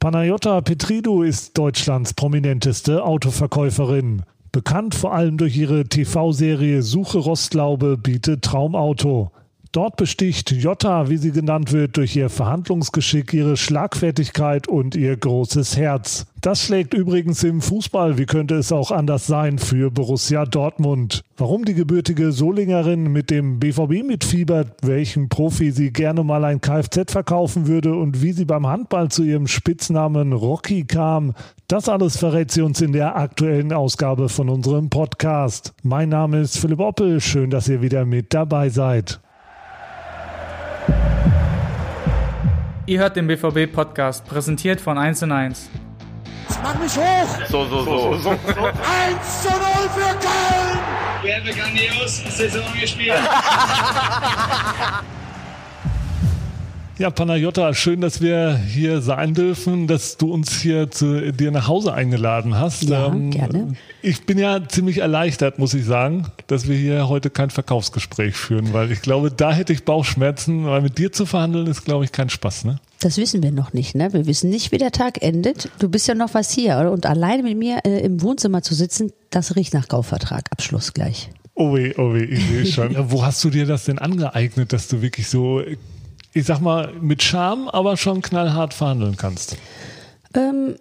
Panayota Petridou ist Deutschlands prominenteste Autoverkäuferin. Bekannt vor allem durch ihre TV-Serie Suche Rostlaube bietet Traumauto. Dort besticht Jota, wie sie genannt wird, durch ihr Verhandlungsgeschick, ihre Schlagfertigkeit und ihr großes Herz. Das schlägt übrigens im Fußball, wie könnte es auch anders sein, für Borussia Dortmund. Warum die gebürtige Solingerin mit dem BVB mitfiebert, welchen Profi sie gerne mal ein Kfz verkaufen würde und wie sie beim Handball zu ihrem Spitznamen Rocky kam, das alles verrät sie uns in der aktuellen Ausgabe von unserem Podcast. Mein Name ist Philipp Oppel, schön, dass ihr wieder mit dabei seid. Ihr hört den BVB-Podcast, präsentiert von 1 und 1. Mach mich hoch! So, so, so. so. 1 zu 0 für Köln! Wir haben grandios Saison gespielt. Ja, Panayota, schön, dass wir hier sein dürfen, dass du uns hier zu dir nach Hause eingeladen hast. Ja, ähm, gerne. Ich bin ja ziemlich erleichtert, muss ich sagen, dass wir hier heute kein Verkaufsgespräch führen, weil ich glaube, da hätte ich Bauchschmerzen, weil mit dir zu verhandeln ist, glaube ich, kein Spaß, ne? Das wissen wir noch nicht, ne? Wir wissen nicht, wie der Tag endet. Du bist ja noch was hier, oder? Und alleine mit mir äh, im Wohnzimmer zu sitzen, das riecht nach Kaufvertrag. Abschluss gleich. Oh weh, oh weh, ich sehe schon. Wo hast du dir das denn angeeignet, dass du wirklich so ich sag mal, mit Charme, aber schon knallhart verhandeln kannst? Ähm,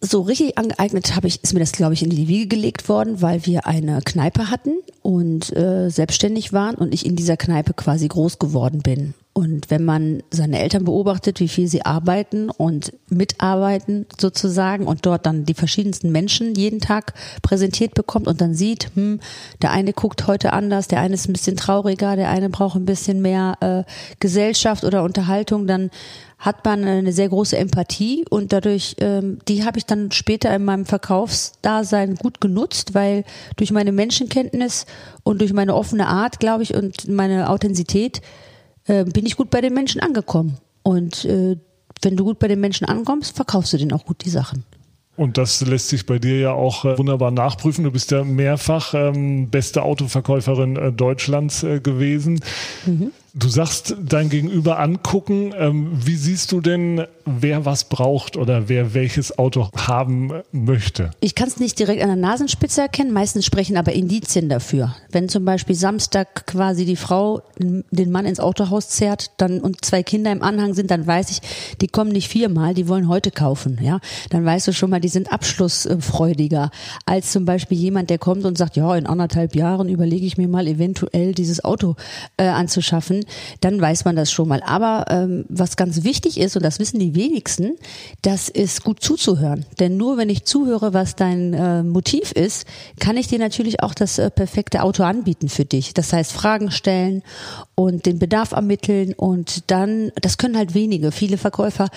so richtig angeeignet habe ich, ist mir das, glaube ich, in die Wiege gelegt worden, weil wir eine Kneipe hatten und äh, selbstständig waren und ich in dieser Kneipe quasi groß geworden bin. Und wenn man seine Eltern beobachtet, wie viel sie arbeiten und mitarbeiten sozusagen und dort dann die verschiedensten Menschen jeden Tag präsentiert bekommt und dann sieht, hm, der eine guckt heute anders, der eine ist ein bisschen trauriger, der eine braucht ein bisschen mehr äh, Gesellschaft oder Unterhaltung, dann hat man eine sehr große Empathie und dadurch, ähm, die habe ich dann später in meinem Verkaufsdasein gut genutzt, weil durch meine Menschenkenntnis und durch meine offene Art, glaube ich, und meine Authentizität äh, bin ich gut bei den Menschen angekommen. Und äh, wenn du gut bei den Menschen ankommst, verkaufst du denen auch gut die Sachen. Und das lässt sich bei dir ja auch äh, wunderbar nachprüfen. Du bist ja mehrfach ähm, beste Autoverkäuferin äh, Deutschlands äh, gewesen. Mhm. Du sagst dein Gegenüber angucken. Ähm, wie siehst du denn, wer was braucht oder wer welches Auto haben möchte? Ich kann es nicht direkt an der Nasenspitze erkennen. Meistens sprechen aber Indizien dafür. Wenn zum Beispiel Samstag quasi die Frau den Mann ins Autohaus zerrt dann, und zwei Kinder im Anhang sind, dann weiß ich, die kommen nicht viermal, die wollen heute kaufen. Ja, Dann weißt du schon mal, die sind abschlussfreudiger als zum Beispiel jemand, der kommt und sagt, ja, in anderthalb Jahren überlege ich mir mal eventuell dieses Auto äh, anzuschaffen dann weiß man das schon mal. Aber ähm, was ganz wichtig ist, und das wissen die wenigsten, das ist gut zuzuhören. Denn nur wenn ich zuhöre, was dein äh, Motiv ist, kann ich dir natürlich auch das äh, perfekte Auto anbieten für dich. Das heißt, Fragen stellen und den Bedarf ermitteln und dann, das können halt wenige. Viele Verkäufer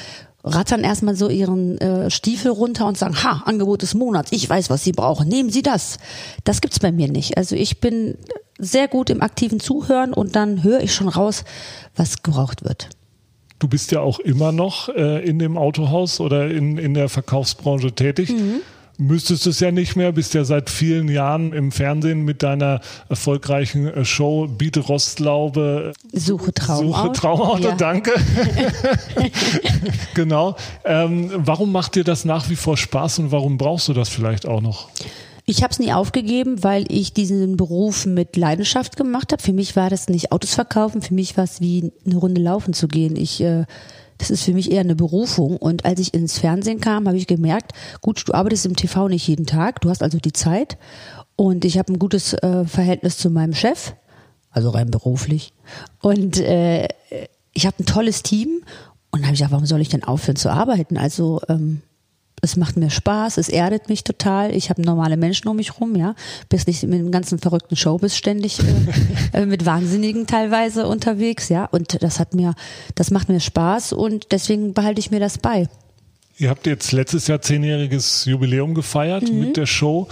rattern erstmal so ihren äh, Stiefel runter und sagen, ha, Angebot des Monats, ich weiß, was Sie brauchen, nehmen Sie das. Das gibt's bei mir nicht. Also ich bin sehr gut im aktiven Zuhören und dann höre ich schon raus, was gebraucht wird. Du bist ja auch immer noch äh, in dem Autohaus oder in, in der Verkaufsbranche tätig. Mhm. Müsstest es ja nicht mehr, bist ja seit vielen Jahren im Fernsehen mit deiner erfolgreichen äh, Show Biete Rostlaube. Suche Traumauto. Suche Traumauto, ja. danke. genau. Ähm, warum macht dir das nach wie vor Spaß und warum brauchst du das vielleicht auch noch? Ich habe es nie aufgegeben, weil ich diesen Beruf mit Leidenschaft gemacht habe. Für mich war das nicht Autos verkaufen, für mich war es wie eine Runde laufen zu gehen. Ich äh, das ist für mich eher eine Berufung. Und als ich ins Fernsehen kam, habe ich gemerkt, gut, du arbeitest im TV nicht jeden Tag, du hast also die Zeit. Und ich habe ein gutes äh, Verhältnis zu meinem Chef, also rein beruflich. Und äh, ich habe ein tolles Team. Und habe ich gesagt, warum soll ich denn aufhören zu arbeiten? Also ähm, es macht mir Spaß, es erdet mich total. Ich habe normale Menschen um mich rum, ja. Bist nicht mit dem ganzen verrückten Showbiz ständig äh, äh, mit Wahnsinnigen teilweise unterwegs, ja. Und das hat mir, das macht mir Spaß und deswegen behalte ich mir das bei. Ihr habt jetzt letztes Jahr zehnjähriges Jubiläum gefeiert mhm. mit der Show.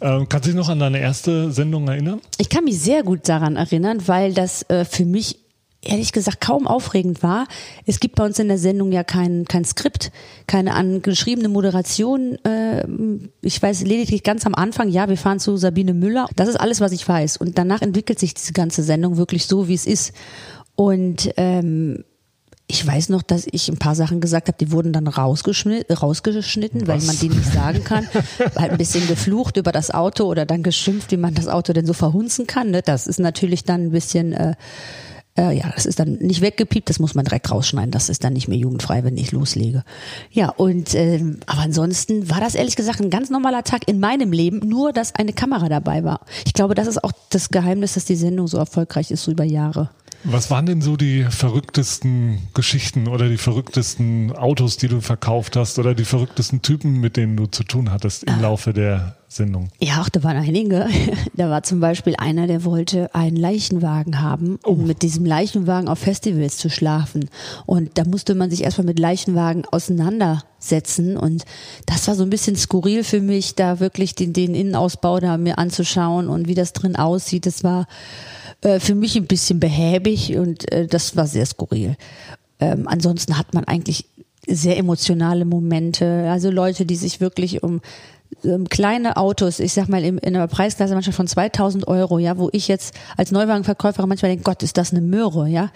Ähm, kannst du dich noch an deine erste Sendung erinnern? Ich kann mich sehr gut daran erinnern, weil das äh, für mich ehrlich gesagt kaum aufregend war. Es gibt bei uns in der Sendung ja kein, kein Skript, keine angeschriebene Moderation. Äh, ich weiß lediglich ganz am Anfang, ja, wir fahren zu Sabine Müller. Das ist alles, was ich weiß. Und danach entwickelt sich diese ganze Sendung wirklich so, wie es ist. Und ähm, Ich weiß noch, dass ich ein paar Sachen gesagt habe, die wurden dann rausgeschnitten, rausgeschnitten weil man die nicht sagen kann. halt ein bisschen geflucht über das Auto oder dann geschimpft, wie man das Auto denn so verhunzen kann. Ne? Das ist natürlich dann ein bisschen, äh, äh, ja, das ist dann nicht weggepiept, das muss man direkt rausschneiden. Das ist dann nicht mehr jugendfrei, wenn ich loslege. Ja, und äh, aber ansonsten war das ehrlich gesagt ein ganz normaler Tag in meinem Leben, nur dass eine Kamera dabei war. Ich glaube, das ist auch das Geheimnis, dass die Sendung so erfolgreich ist, so über Jahre. Was waren denn so die verrücktesten Geschichten oder die verrücktesten Autos, die du verkauft hast oder die verrücktesten Typen, mit denen du zu tun hattest im Laufe der Sendung? Ja, auch da waren einige. Da war zum Beispiel einer, der wollte einen Leichenwagen haben, um mit diesem Leichenwagen auf Festivals zu schlafen. Und da musste man sich erstmal mit Leichenwagen auseinandersetzen. Und das war so ein bisschen skurril für mich, da wirklich den, den Innenausbau da mir anzuschauen und wie das drin aussieht. Das war äh, für mich ein bisschen behäbig und äh, das war sehr skurril. Ähm, ansonsten hat man eigentlich sehr emotionale Momente, also Leute, die sich wirklich um kleine Autos, ich sag mal in, in einer Preisklasse manchmal von 2000 Euro, ja, wo ich jetzt als Neuwagenverkäuferin manchmal denke, Gott, ist das eine Möhre, ja,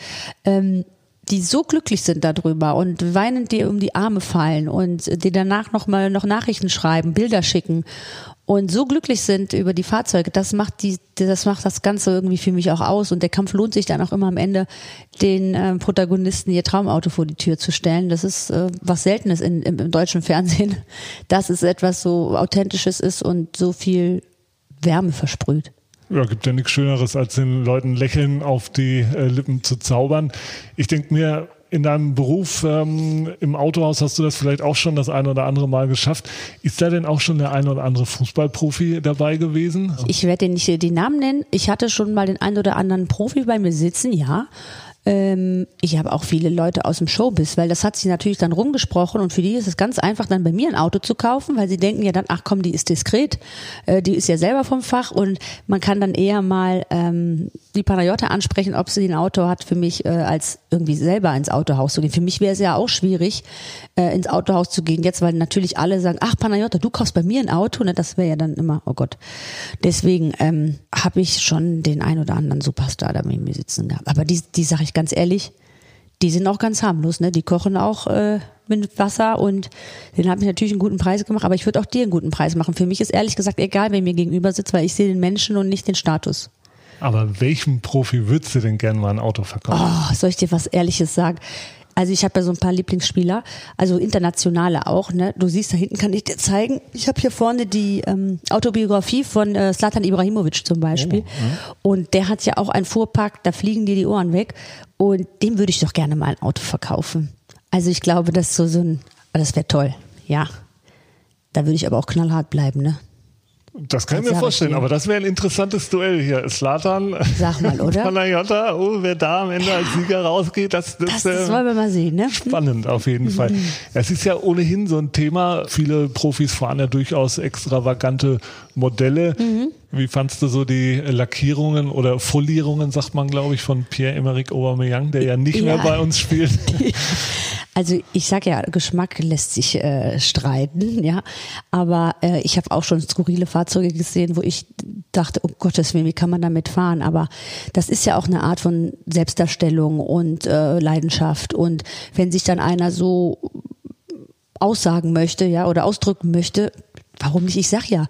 ähm, die so glücklich sind darüber und weinend dir um die Arme fallen und dir danach noch mal noch Nachrichten schreiben, Bilder schicken und so glücklich sind über die Fahrzeuge, das macht die, das macht das Ganze irgendwie für mich auch aus. Und der Kampf lohnt sich dann auch immer am Ende, den äh, Protagonisten ihr Traumauto vor die Tür zu stellen. Das ist äh, was Seltenes in, im, im deutschen Fernsehen, dass es etwas so Authentisches ist und so viel Wärme versprüht. Ja, gibt ja nichts Schöneres, als den Leuten Lächeln auf die äh, Lippen zu zaubern. Ich denke mir, in deinem Beruf ähm, im Autohaus hast du das vielleicht auch schon das ein oder andere Mal geschafft. Ist da denn auch schon der ein oder andere Fußballprofi dabei gewesen? Ich werde dir nicht die Namen nennen. Ich hatte schon mal den ein oder anderen Profi bei mir sitzen, ja. Ähm, ich habe auch viele Leute aus dem Showbiz, weil das hat sich natürlich dann rumgesprochen und für die ist es ganz einfach, dann bei mir ein Auto zu kaufen, weil sie denken ja dann, ach komm, die ist diskret, äh, die ist ja selber vom Fach und man kann dann eher mal ähm, die Panayota ansprechen, ob sie ein Auto hat für mich, äh, als irgendwie selber ins Autohaus zu gehen. Für mich wäre es ja auch schwierig, äh, ins Autohaus zu gehen jetzt, weil natürlich alle sagen, ach Panayota, du kaufst bei mir ein Auto, ne? das wäre ja dann immer, oh Gott. Deswegen ähm, habe ich schon den ein oder anderen Superstar da mit mir sitzen gehabt. Aber die, die sage ich ganz ehrlich, die sind auch ganz harmlos, ne? Die kochen auch äh, mit Wasser und den habe ich natürlich einen guten Preis gemacht, aber ich würde auch dir einen guten Preis machen. Für mich ist ehrlich gesagt egal, wer mir gegenüber sitzt, weil ich sehe den Menschen und nicht den Status. Aber welchem Profi würdest du denn gerne mal ein Auto verkaufen? Oh, soll ich dir was Ehrliches sagen? Also ich habe ja so ein paar Lieblingsspieler, also internationale auch. Ne? Du siehst, da hinten kann ich dir zeigen. Ich habe hier vorne die ähm, Autobiografie von äh, Slatan Ibrahimovic zum Beispiel. Oh, Und der hat ja auch einen Fuhrpark, da fliegen dir die Ohren weg. Und dem würde ich doch gerne mal ein Auto verkaufen. Also ich glaube, das ist so, so ein, das wäre toll, ja. Da würde ich aber auch knallhart bleiben, ne? Das kann ich mir vorstellen, aber das wäre ein interessantes Duell hier. Slatan, Sag mal, oder? Panayota, oh, wer da am Ende als Sieger rausgeht, das, das, Das, das wollen wir mal sehen, ne? spannend auf jeden Fall. Es ist ja ohnehin so ein Thema. Viele Profis fahren ja durchaus extravagante Modelle. Wie fandst du so die Lackierungen oder Folierungen, sagt man, glaube ich, von Pierre-Emerick Aubameyang, der ja nicht mehr Ja. bei uns spielt? Also ich sag ja, Geschmack lässt sich äh, streiten, ja. Aber äh, ich habe auch schon skurrile Fahrzeuge gesehen, wo ich dachte, oh Gottes Willen, wie kann man damit fahren? Aber das ist ja auch eine Art von Selbstdarstellung und äh, Leidenschaft. Und wenn sich dann einer so aussagen möchte, ja, oder ausdrücken möchte, warum nicht? Ich sag ja,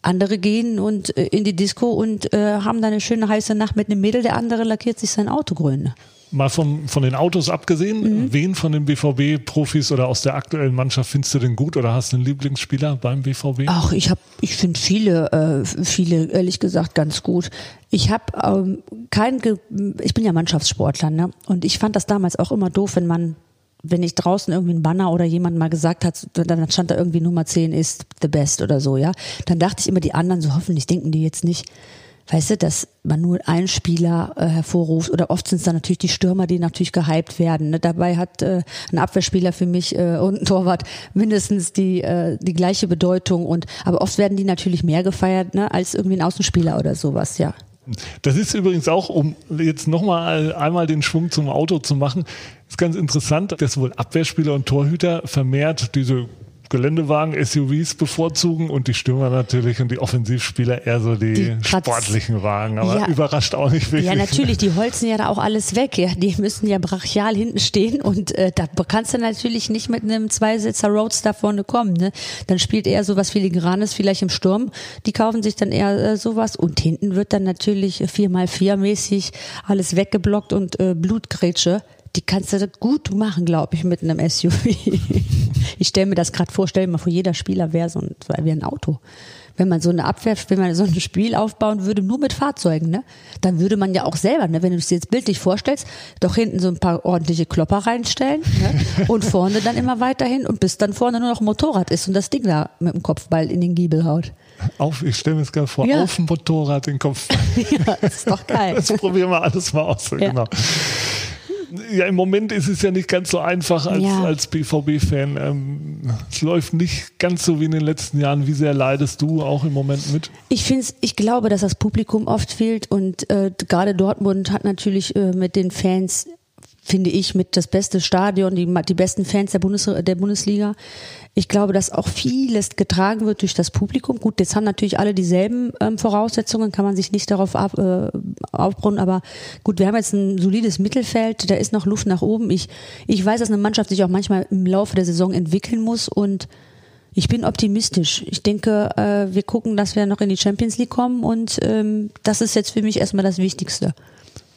andere gehen und äh, in die Disco und äh, haben dann eine schöne heiße Nacht mit einem Mädel, der andere lackiert sich sein Auto grün. Mal von, von den Autos abgesehen, wen von den BVB-Profis oder aus der aktuellen Mannschaft findest du denn gut oder hast du einen Lieblingsspieler beim BVB? Ach, ich habe, ich finde viele, äh, viele ehrlich gesagt ganz gut. Ich habe ähm, kein, Ge ich bin ja Mannschaftssportler, ne? Und ich fand das damals auch immer doof, wenn man, wenn ich draußen irgendwie ein Banner oder jemand mal gesagt hat, dann stand da irgendwie Nummer 10 ist the best oder so, ja. Dann dachte ich immer, die anderen, so hoffentlich denken die jetzt nicht. Weißt du, dass man nur einen Spieler äh, hervorruft oder oft sind es dann natürlich die Stürmer, die natürlich gehypt werden. Ne? Dabei hat äh, ein Abwehrspieler für mich äh, und ein Torwart mindestens die äh, die gleiche Bedeutung und aber oft werden die natürlich mehr gefeiert ne, als irgendwie ein Außenspieler oder sowas, ja. Das ist übrigens auch, um jetzt nochmal einmal den Schwung zum Auto zu machen, ist ganz interessant, dass wohl Abwehrspieler und Torhüter vermehrt diese Geländewagen, SUVs bevorzugen und die Stürmer natürlich und die Offensivspieler eher so die, Die sportlichen Wagen. Aber Ja. überrascht auch nicht wirklich. Ja, natürlich, die holzen ja da auch alles weg. Ja. Die müssen ja brachial hinten stehen und äh, da kannst du natürlich nicht mit einem Zweisitzer Roadster vorne kommen. Ne? Dann spielt eher sowas Filigranes vielleicht im Sturm. Die kaufen sich dann eher äh, sowas und hinten wird dann natürlich 4x4 mäßig alles weggeblockt und äh, Blutgrätsche. Die kannst du gut machen, glaube ich, mit einem SUV. ich stelle mir das gerade vor, stell dir mal vor, jeder Spieler wäre so ein, wäre ein Auto. Wenn man so eine Abwehr, wenn man so ein Spiel aufbauen würde, nur mit Fahrzeugen, ne, dann würde man ja auch selber, ne, wenn du es dir jetzt bildlich vorstellst, doch hinten so ein paar ordentliche Klopper reinstellen ne, und vorne dann immer weiterhin und bis dann vorne nur noch ein Motorrad ist und das Ding da mit dem Kopfball in den Giebel haut. Auf, ich stelle mir das gerade vor, Ja. auf dem Motorrad den Kopf. ja, das ist doch geil. Das probieren wir alles mal aus. Ja. Genau. Ja, im Moment ist es ja nicht ganz so einfach als, Ja. als BVB-Fan. Ähm, es läuft nicht ganz so wie in den letzten Jahren. Wie sehr leidest du auch im Moment mit? Ich finde, ich glaube, dass das Publikum oft fehlt und äh, gerade Dortmund hat natürlich äh, mit den Fans, finde ich, mit das beste Stadion, die, die besten Fans der, Bundes, der Bundesliga. Ich glaube, dass auch vieles getragen wird durch das Publikum. Gut, jetzt haben natürlich alle dieselben ähm, Voraussetzungen, kann man sich nicht darauf ab, äh, aufbauen, aber gut, wir haben jetzt ein solides Mittelfeld, da ist noch Luft nach oben. Ich, ich weiß, dass eine Mannschaft sich auch manchmal im Laufe der Saison entwickeln muss und ich bin optimistisch. Ich denke, äh, wir gucken, dass wir noch in die Champions League kommen und ähm, das ist jetzt für mich erstmal das Wichtigste.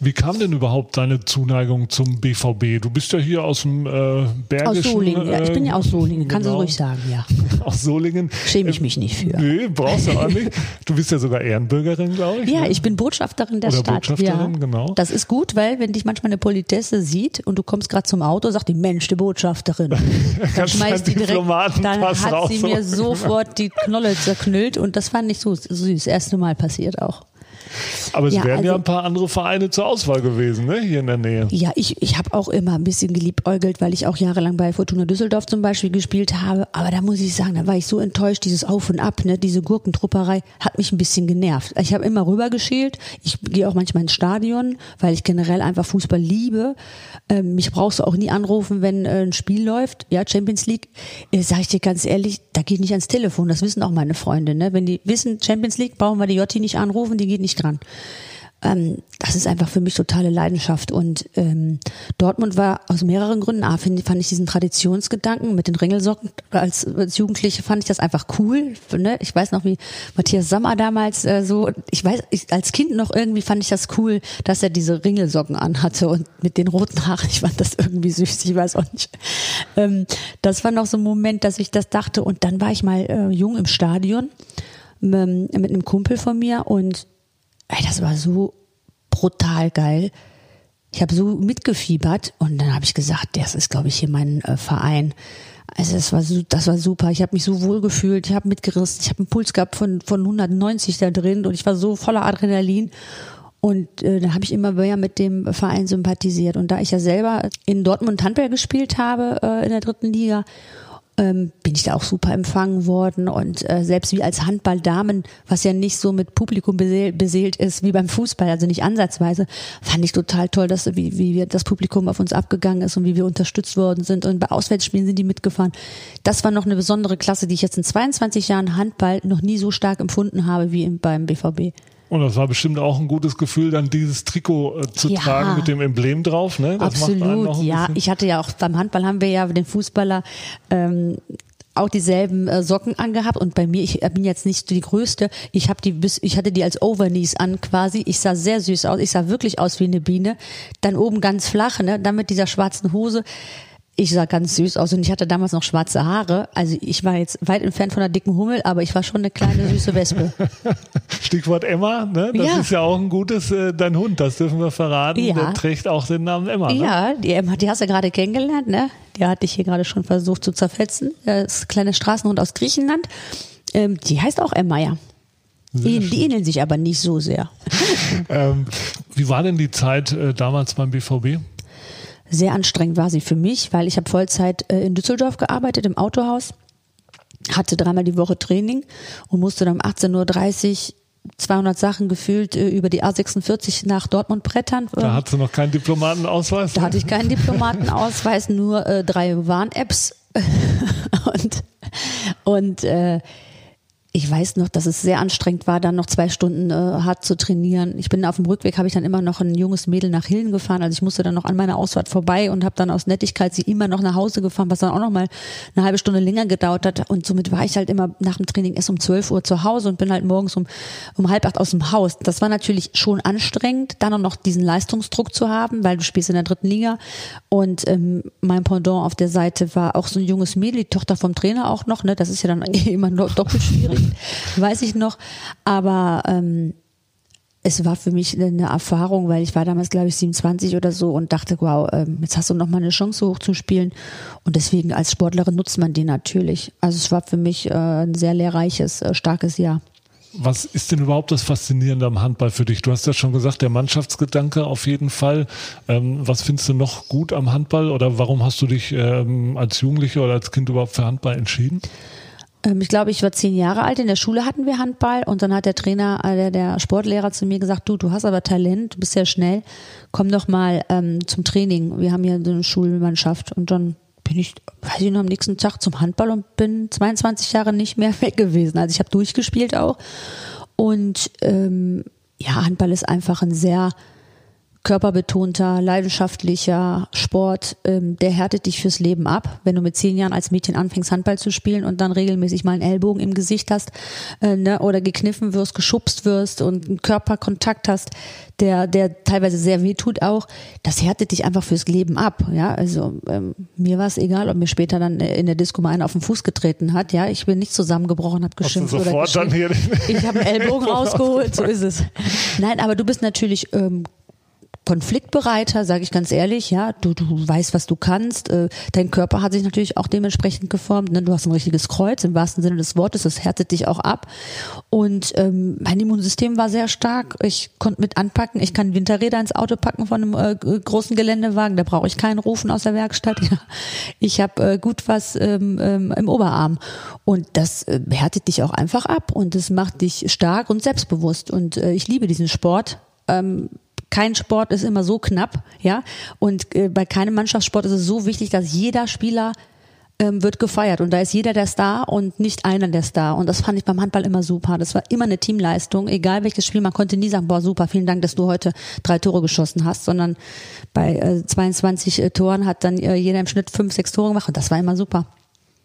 Wie kam denn überhaupt deine Zuneigung zum BVB? Du bist ja hier aus dem äh, Aus Bergischen. Solingen, ja, ich bin ja aus Solingen, kannst genau. du ruhig sagen, ja. Aus Solingen. Schäme ich mich nicht für. Nee, brauchst du auch nicht. Du bist ja sogar Ehrenbürgerin, glaube ich. Ja, ne? ich bin Botschafterin der Oder Stadt. Botschafterin, ja. genau. Das ist gut, weil wenn dich manchmal eine Politesse sieht und du kommst gerade zum Auto, sagt die Mensch, die Botschafterin. Dann schmeißt die direkt, dann hat sie mir sofort die Knolle zerknüllt und das fand ich so süß. Erste Mal passiert auch. Aber es Ja, wären ja also- ein paar andere Vereine zur Auswahl gewesen, ne? hier in der Nähe. Ja, ich, ich habe auch immer ein bisschen geliebäugelt, weil ich auch jahrelang bei Fortuna Düsseldorf zum Beispiel gespielt habe. Aber da muss ich sagen, da war ich so enttäuscht, dieses Auf und Ab, ne, diese Gurkentrupperei hat mich ein bisschen genervt. Ich habe immer rübergeschält. Ich gehe auch manchmal ins Stadion, weil ich generell einfach Fußball liebe. Ähm, mich brauchst du auch nie anrufen, wenn äh, ein Spiel läuft. Ja, Champions League, äh, sage ich dir ganz ehrlich, da geht nicht ans Telefon. Das wissen auch meine Freunde. Ne? Wenn die wissen, Champions League, brauchen wir die Jotti nicht anrufen, die geht nicht dran ähm, das ist einfach für mich totale Leidenschaft. Und ähm, Dortmund war aus mehreren Gründen. A, find, fand ich diesen Traditionsgedanken mit den Ringelsocken. Als, als Jugendliche fand ich das einfach cool. Ne? Ich weiß noch, wie Matthias Sammer damals äh, so, ich weiß, ich, als Kind noch irgendwie fand ich das cool, dass er diese Ringelsocken anhatte und mit den roten Haaren. Ich fand das irgendwie süß, ich weiß auch nicht. Ähm, das war noch so ein Moment, dass ich das dachte. Und dann war ich mal äh, jung im Stadion ähm, mit einem Kumpel von mir und Ey, das war so brutal geil. Ich habe so mitgefiebert und dann habe ich gesagt, das ist, glaube ich, hier mein äh, Verein. Also das war so, das war super. Ich habe mich so wohl gefühlt. Ich habe mitgerissen. Ich habe einen Puls gehabt von von 190 da drin und ich war so voller Adrenalin. Und äh, dann habe ich immer mehr mit dem Verein sympathisiert. Und da ich ja selber in Dortmund Handball gespielt habe äh, in der dritten Liga ähm, bin ich da auch super empfangen worden und äh, selbst wie als Handballdamen, was ja nicht so mit Publikum beseelt, ist wie beim Fußball, also nicht ansatzweise, fand ich total toll, dass wie, wie wir das Publikum auf uns abgegangen ist und wie wir unterstützt worden sind und bei Auswärtsspielen sind die mitgefahren. Das war noch eine besondere Klasse, die ich jetzt in 22 Jahren Handball noch nie so stark empfunden habe wie im, beim BVB. Und das war bestimmt auch ein gutes Gefühl, dann dieses Trikot äh, zu Ja. tragen mit dem Emblem drauf. Ne? Das Absolut, noch ein ja. bisschen- Ich hatte ja auch beim Handball haben wir ja den Fußballer ähm, auch dieselben äh, Socken angehabt und bei mir, ich bin jetzt nicht die größte, ich habe die bis, ich hatte die als Overknees an quasi. Ich sah sehr süß aus, ich sah wirklich aus wie eine Biene. Dann oben ganz flach, ne, dann mit dieser schwarzen Hose. Ich sah ganz süß aus und ich hatte damals noch schwarze Haare. Also ich war jetzt weit entfernt von einer dicken Hummel, aber ich war schon eine kleine süße Wespe. Stichwort Emma, ne? das Ja. ist ja auch ein gutes, äh, dein Hund, das dürfen wir verraten, Ja. der trägt auch den Namen Emma. Ne? Ja, die Emma, die hast du gerade kennengelernt, ne? Die hatte ich hier gerade schon versucht zu zerfetzen. Das ist ein kleiner Straßenhund aus Griechenland. Ähm, die heißt auch Emma, ja. Die, die ähneln sich aber nicht so sehr. Ähm, wie war denn die Zeit äh, damals beim BVB? Sehr anstrengend war sie für mich, weil ich habe Vollzeit äh, in Düsseldorf gearbeitet, im Autohaus, hatte dreimal die Woche Training und musste dann um 18.30 Uhr 200 Sachen gefühlt äh, über die A46 nach Dortmund brettern. Da Ähm, hat sie noch keinen Diplomatenausweis. Da hatte ich keinen Diplomatenausweis, nur äh, drei Warn-Apps. Und Und äh, ich weiß noch, dass es sehr anstrengend war, dann noch zwei Stunden äh, hart zu trainieren. Ich bin auf dem Rückweg, habe ich dann immer noch ein junges Mädel nach Hillen gefahren. Also ich musste dann noch an meiner Ausfahrt vorbei und habe dann aus Nettigkeit sie immer noch nach Hause gefahren, was dann auch noch mal eine halbe Stunde länger gedauert hat. Und somit war ich halt immer nach dem Training erst um 12 Uhr zu Hause und bin halt morgens um, um halb acht aus dem Haus. Das war natürlich schon anstrengend, dann auch noch diesen Leistungsdruck zu haben, weil du spielst in der dritten Liga. Und ähm, mein Pendant auf der Seite war auch so ein junges Mädel, die Tochter vom Trainer auch noch. Ne? Das ist ja dann immer doppelt schwierig weiß ich noch. Aber ähm, es war für mich eine Erfahrung, weil ich war damals, glaube ich, 27 oder so und dachte, wow, ähm, jetzt hast du noch mal eine Chance hochzuspielen. Und deswegen als Sportlerin nutzt man die natürlich. Also es war für mich äh, ein sehr lehrreiches, äh, starkes Jahr. Was ist denn überhaupt das Faszinierende am Handball für dich? Du hast ja schon gesagt, der Mannschaftsgedanke auf jeden Fall. Ähm, was findest du noch gut am Handball oder warum hast du dich ähm, als Jugendliche oder als Kind überhaupt für Handball entschieden? Ähm, ich glaube, ich war zehn Jahre alt. In der Schule hatten wir Handball und dann hat der Trainer, äh, der, der Sportlehrer zu mir gesagt, du, du hast aber Talent, du bist sehr schnell, komm doch mal ähm, zum Training. Wir haben hier so eine Schulmannschaft und dann bin ich, weiß ich noch, am nächsten Tag zum Handball und bin 22 Jahre nicht mehr weg gewesen. Also ich habe durchgespielt auch und ähm, ja, Handball ist einfach ein sehr körperbetonter, leidenschaftlicher Sport, ähm, der härtet dich fürs Leben ab. Wenn du mit zehn Jahren als Mädchen anfängst, Handball zu spielen und dann regelmäßig mal einen Ellbogen im Gesicht hast äh, ne, oder gekniffen wirst, geschubst wirst und einen Körperkontakt hast, der, der teilweise sehr weh tut auch, das härtet dich einfach fürs Leben ab. Ja, also ähm, mir war es egal, ob mir später dann in der Disco mal einer auf den Fuß getreten hat. Ja, ich bin nicht zusammengebrochen, habe geschimpft oder dann hier Ich habe einen Ellbogen rausgeholt, so ist es. Nein, aber du bist natürlich ähm, konfliktbereiter, sage ich ganz ehrlich. Ja, du, du weißt, was du kannst. Äh, dein Körper hat sich natürlich auch dementsprechend geformt. Ne? Du hast ein richtiges Kreuz im wahrsten Sinne des Wortes. Das härtet dich auch ab. Und ähm, mein Immunsystem war sehr stark. Ich konnte mit anpacken. Ich kann Winterräder ins Auto packen von einem äh, großen Geländewagen. Da brauche ich keinen Rufen aus der Werkstatt. Ja. Ich habe äh, gut was ähm, ähm, im Oberarm. Und das äh, härtet dich auch einfach ab. Und es macht dich stark und selbstbewusst. Und äh, ich liebe diesen Sport. Ähm, kein Sport ist immer so knapp, ja. Und äh, bei keinem Mannschaftssport ist es so wichtig, dass jeder Spieler ähm, wird gefeiert und da ist jeder der Star und nicht einer der Star. Und das fand ich beim Handball immer super. Das war immer eine Teamleistung, egal welches Spiel. Man konnte nie sagen, boah, super, vielen Dank, dass du heute drei Tore geschossen hast, sondern bei äh, 22 äh, Toren hat dann äh, jeder im Schnitt fünf, sechs Tore gemacht und das war immer super.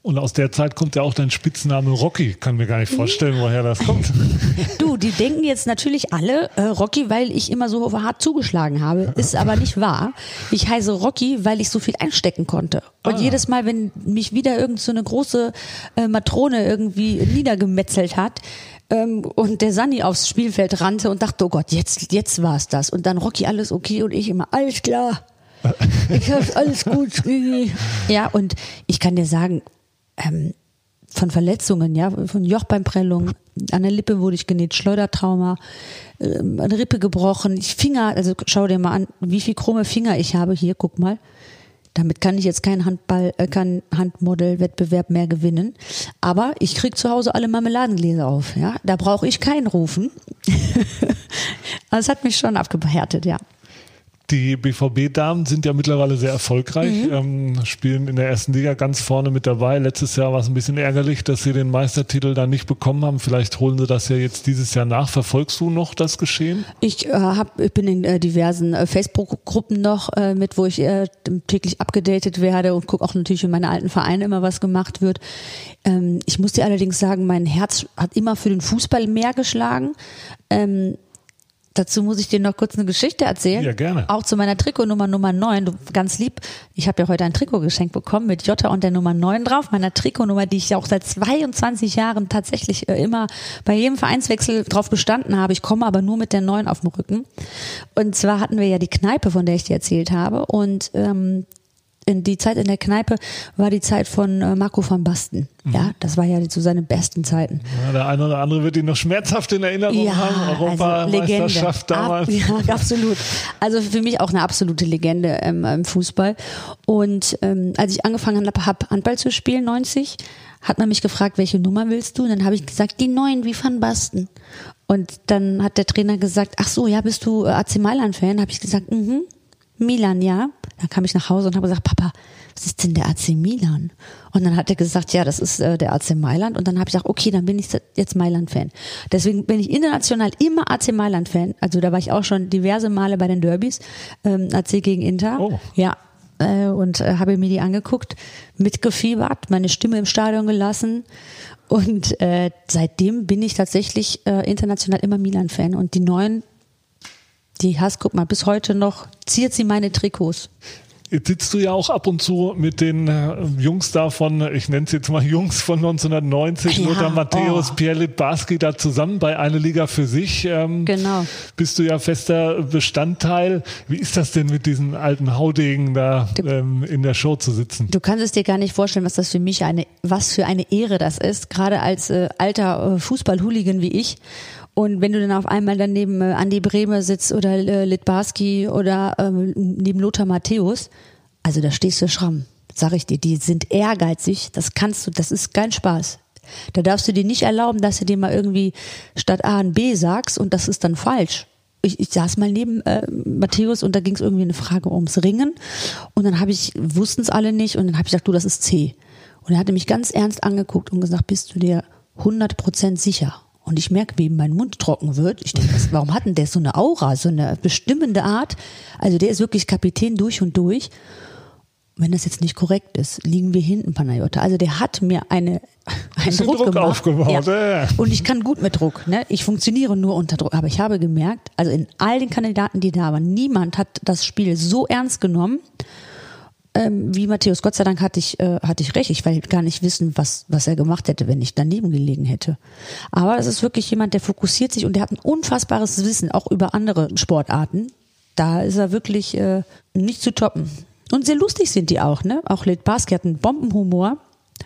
Und aus der Zeit kommt ja auch dein Spitzname Rocky. Kann mir gar nicht vorstellen, woher das kommt. Du, die denken jetzt natürlich alle äh, Rocky, weil ich immer so hart zugeschlagen habe. Ist aber nicht wahr. Ich heiße Rocky, weil ich so viel einstecken konnte. Und ah. jedes Mal, wenn mich wieder irgend so eine große äh, Matrone irgendwie niedergemetzelt hat, ähm, und der Sani aufs Spielfeld rannte und dachte, oh Gott, jetzt, jetzt war's das. Und dann Rocky, alles okay und ich immer, alles klar. Ich hab's alles gut. ja, und ich kann dir sagen, ähm, von Verletzungen, ja, von Jochbeinprellung, an der Lippe wurde ich genäht, Schleudertrauma, äh, eine Rippe gebrochen, ich Finger, also schau dir mal an, wie viel krumme Finger ich habe hier, guck mal. Damit kann ich jetzt keinen Handball, äh, keinen Handmodel-Wettbewerb mehr gewinnen. Aber ich krieg zu Hause alle Marmeladengläser auf, ja. Da brauche ich keinen rufen. das hat mich schon abgehärtet, ja. Die BVB-Damen sind ja mittlerweile sehr erfolgreich, mhm. ähm, spielen in der ersten Liga ganz vorne mit dabei. Letztes Jahr war es ein bisschen ärgerlich, dass sie den Meistertitel da nicht bekommen haben. Vielleicht holen sie das ja jetzt dieses Jahr nach. Verfolgst du noch das Geschehen? Ich, äh, hab, ich bin in äh, diversen äh, Facebook-Gruppen noch äh, mit, wo ich äh, täglich abgedatet werde und gucke auch natürlich in meine alten Vereine immer, was gemacht wird. Ähm, ich muss dir allerdings sagen, mein Herz hat immer für den Fußball mehr geschlagen. Ähm, Dazu muss ich dir noch kurz eine Geschichte erzählen. Ja, gerne. Auch zu meiner Trikotnummer Nummer 9. Du, ganz lieb. Ich habe ja heute ein Trikot geschenkt bekommen mit Jota und der Nummer 9 drauf. Meiner Trikotnummer, die ich ja auch seit 22 Jahren tatsächlich äh, immer bei jedem Vereinswechsel drauf bestanden habe. Ich komme aber nur mit der 9 auf dem Rücken. Und zwar hatten wir ja die Kneipe, von der ich dir erzählt habe. Und ähm, in die Zeit in der Kneipe war die Zeit von äh, Marco van Basten. Mhm. Ja, das war ja zu seinen besten Zeiten. Ja, der eine oder andere wird ihn noch schmerzhaft in Erinnerung ja, haben. Europameisterschaft also damals. Ab, ja, absolut. Also für mich auch eine absolute Legende ähm, im Fußball. Und ähm, als ich angefangen habe, Handball zu spielen, 90, hat man mich gefragt, welche Nummer willst du? Und dann habe ich gesagt, die neun, wie Van Basten. Und dann hat der Trainer gesagt, ach so, ja, bist du AC Mailand-Fan? Habe ich gesagt, mhm. Milan, ja. Dann kam ich nach Hause und habe gesagt, Papa, was ist denn der AC Milan? Und dann hat er gesagt, ja, das ist äh, der AC Mailand. Und dann habe ich gesagt, okay, dann bin ich jetzt Mailand-Fan. Deswegen bin ich international immer AC Mailand-Fan. Also da war ich auch schon diverse Male bei den Derbys, ähm, AC gegen Inter. Oh. Ja, äh, und äh, habe mir die angeguckt, mitgefiebert, meine Stimme im Stadion gelassen. Und äh, seitdem bin ich tatsächlich äh, international immer Milan-Fan. Und die neuen, die hast, guck mal, bis heute noch ziert sie meine Trikots. Jetzt sitzt du ja auch ab und zu mit den äh, Jungs davon, ich nenne es jetzt mal Jungs von 1990, Ja, Lothar Matthäus, oh. Pierre Litbarski da zusammen bei Eine Liga für sich. Ähm, Genau. Bist du ja fester Bestandteil. Wie ist das denn mit diesen alten Haudegen da ähm, in der Show zu sitzen? Du kannst es dir gar nicht vorstellen, was das für mich eine, was für eine Ehre das ist, gerade als äh, alter äh, Fußball-Hooligan wie ich. Und wenn du dann auf einmal dann neben äh, Andi Bremer sitzt oder äh, Litbarski oder ähm, neben Lothar Matthäus, also da stehst du schramm, sag ich dir, die sind ehrgeizig, das kannst du, das ist kein Spaß. Da darfst du dir nicht erlauben, dass du dir mal irgendwie statt A und B sagst und das ist dann falsch. Ich, ich saß mal neben äh, Matthäus und da ging es irgendwie eine Frage ums Ringen und dann habe ich, wussten es alle nicht und dann habe ich gesagt, du, das ist C. Und er hatte mich ganz ernst angeguckt und gesagt, bist du dir 100% sicher? Und ich merke, wie mein Mund trocken wird. Ich denke, warum hat denn der so eine Aura, so eine bestimmende Art? Also der ist wirklich Kapitän durch und durch. Wenn das jetzt nicht korrekt ist, liegen wir hinten, Panayota. Also der hat mir eine, einen Druck, Druck gemacht. aufgebaut, ja. Und ich kann gut mit Druck. Ne? Ich funktioniere nur unter Druck. Aber ich habe gemerkt, also in all den Kandidaten, die da waren, niemand hat das Spiel so ernst genommen ähm, wie Matthäus. Gott sei Dank hatte ich, äh, hatte ich recht. Ich will gar nicht wissen, was, was er gemacht hätte, wenn ich daneben gelegen hätte. Aber es ist wirklich jemand, der fokussiert sich und der hat ein unfassbares Wissen, auch über andere Sportarten. Da ist er wirklich äh, nicht zu toppen. Und sehr lustig sind die auch, ne? Auch Lit Barski hat einen Bombenhumor.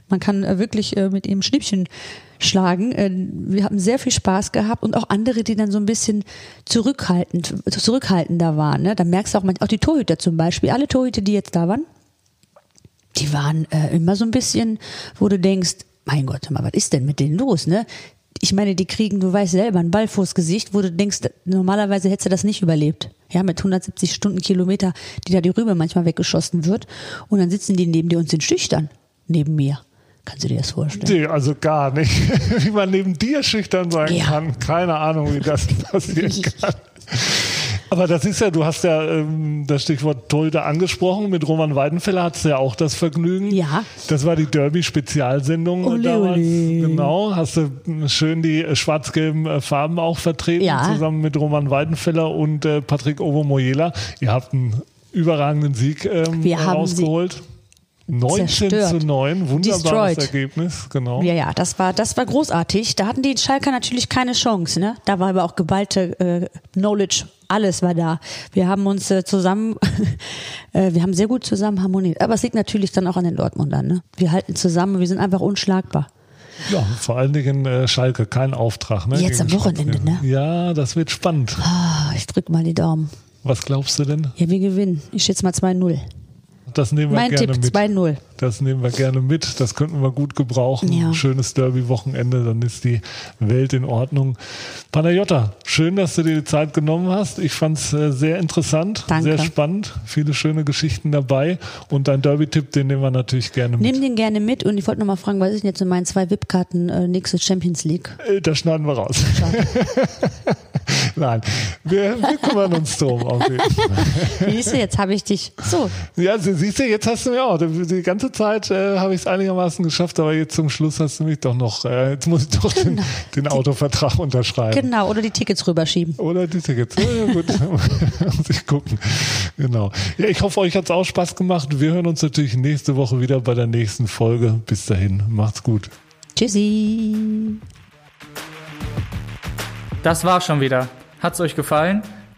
Man kann äh, wirklich äh, mit ihm Schnippchen schlagen. Äh, wir haben sehr viel Spaß gehabt und auch andere, die dann so ein bisschen zurückhaltend, zurückhaltender waren. Ne? Da merkst du auch, manch- auch die Torhüter zum Beispiel, alle Torhüter, die jetzt da waren, die waren immer so ein bisschen, wo du denkst, mein Gott, mal, was ist denn mit denen los, ne? Ich meine, die kriegen, du weißt selber, einen Ball vors Gesicht, wo du denkst, normalerweise hättest du das nicht überlebt. Ja, mit 170 Stundenkilometer, die da die Rübe manchmal weggeschossen wird. Und dann sitzen die neben dir und sind schüchtern. Neben mir. Kannst du dir das vorstellen? Nee, also gar nicht. Wie man neben dir schüchtern sein Ja. kann. Keine Ahnung, wie das passieren kann. Aber das ist ja, du hast ja ähm, das Stichwort Torhüter angesprochen. Mit Roman Weidenfeller hattest du ja auch das Vergnügen. Ja. Das war die Derby-Spezialsendung damals. ole. Genau. Hast du schön die schwarz-gelben äh, Farben auch vertreten, Ja. zusammen mit Roman Weidenfeller und äh, Patrick Ovomoyela. Ihr habt einen überragenden Sieg ähm, Wir haben sie rausgeholt. 19 zerstört. zu 9, wunderbares Destroyed. Ergebnis, genau. Ja, ja, das war, das war großartig. Da hatten die Schalker natürlich keine Chance, ne? Da war aber auch geballte äh, Knowledge, alles war da. Wir haben uns äh, zusammen, äh, wir haben sehr gut zusammen harmoniert. Aber es liegt natürlich dann auch an den Dortmundern, ne? Wir halten zusammen, wir sind einfach unschlagbar. Ja, vor allen Dingen äh, Schalke, kein Auftrag. Ne, Jetzt am Wochenende, ne? Ja, das wird spannend. Ah, ich drück mal die Daumen. Was glaubst du denn? Ja, wir gewinnen. Ich schätze mal 2-0. Das nehmen wir Mein gerne Tipp mit. 2-0. Das nehmen wir gerne mit. Das könnten wir gut gebrauchen. Ja. Schönes Derby-Wochenende, dann ist die Welt in Ordnung. Panayota, schön, dass du dir die Zeit genommen hast. Ich fand es äh, sehr interessant, Danke. sehr spannend. Viele schöne Geschichten dabei. Und dein Derby-Tipp, den nehmen wir natürlich gerne mit. Nimm den gerne mit und ich wollte noch mal fragen, was ist denn jetzt in meinen zwei VIP-Karten äh, nächste Champions League? Äh, Das schneiden wir raus. Nein, wir, wir kümmern uns drum. Auf jeden Fall. Siehst du, jetzt habe ich dich. So, Ja, sie- siehst du, jetzt hast du mir auch. Die, die ganze Zeit äh, habe ich es einigermaßen geschafft, aber jetzt zum Schluss hast du mich doch noch. Äh, jetzt muss ich doch den, den Autovertrag unterschreiben. genau, oder die Tickets rüberschieben. Oder die Tickets. Ja, ja, gut. muss ich gucken. Genau. Ja, ich hoffe, euch hat es auch Spaß gemacht. Wir hören uns natürlich nächste Woche wieder bei der nächsten Folge. Bis dahin, macht's gut. Tschüssi. Das war's schon wieder. Hat's euch gefallen?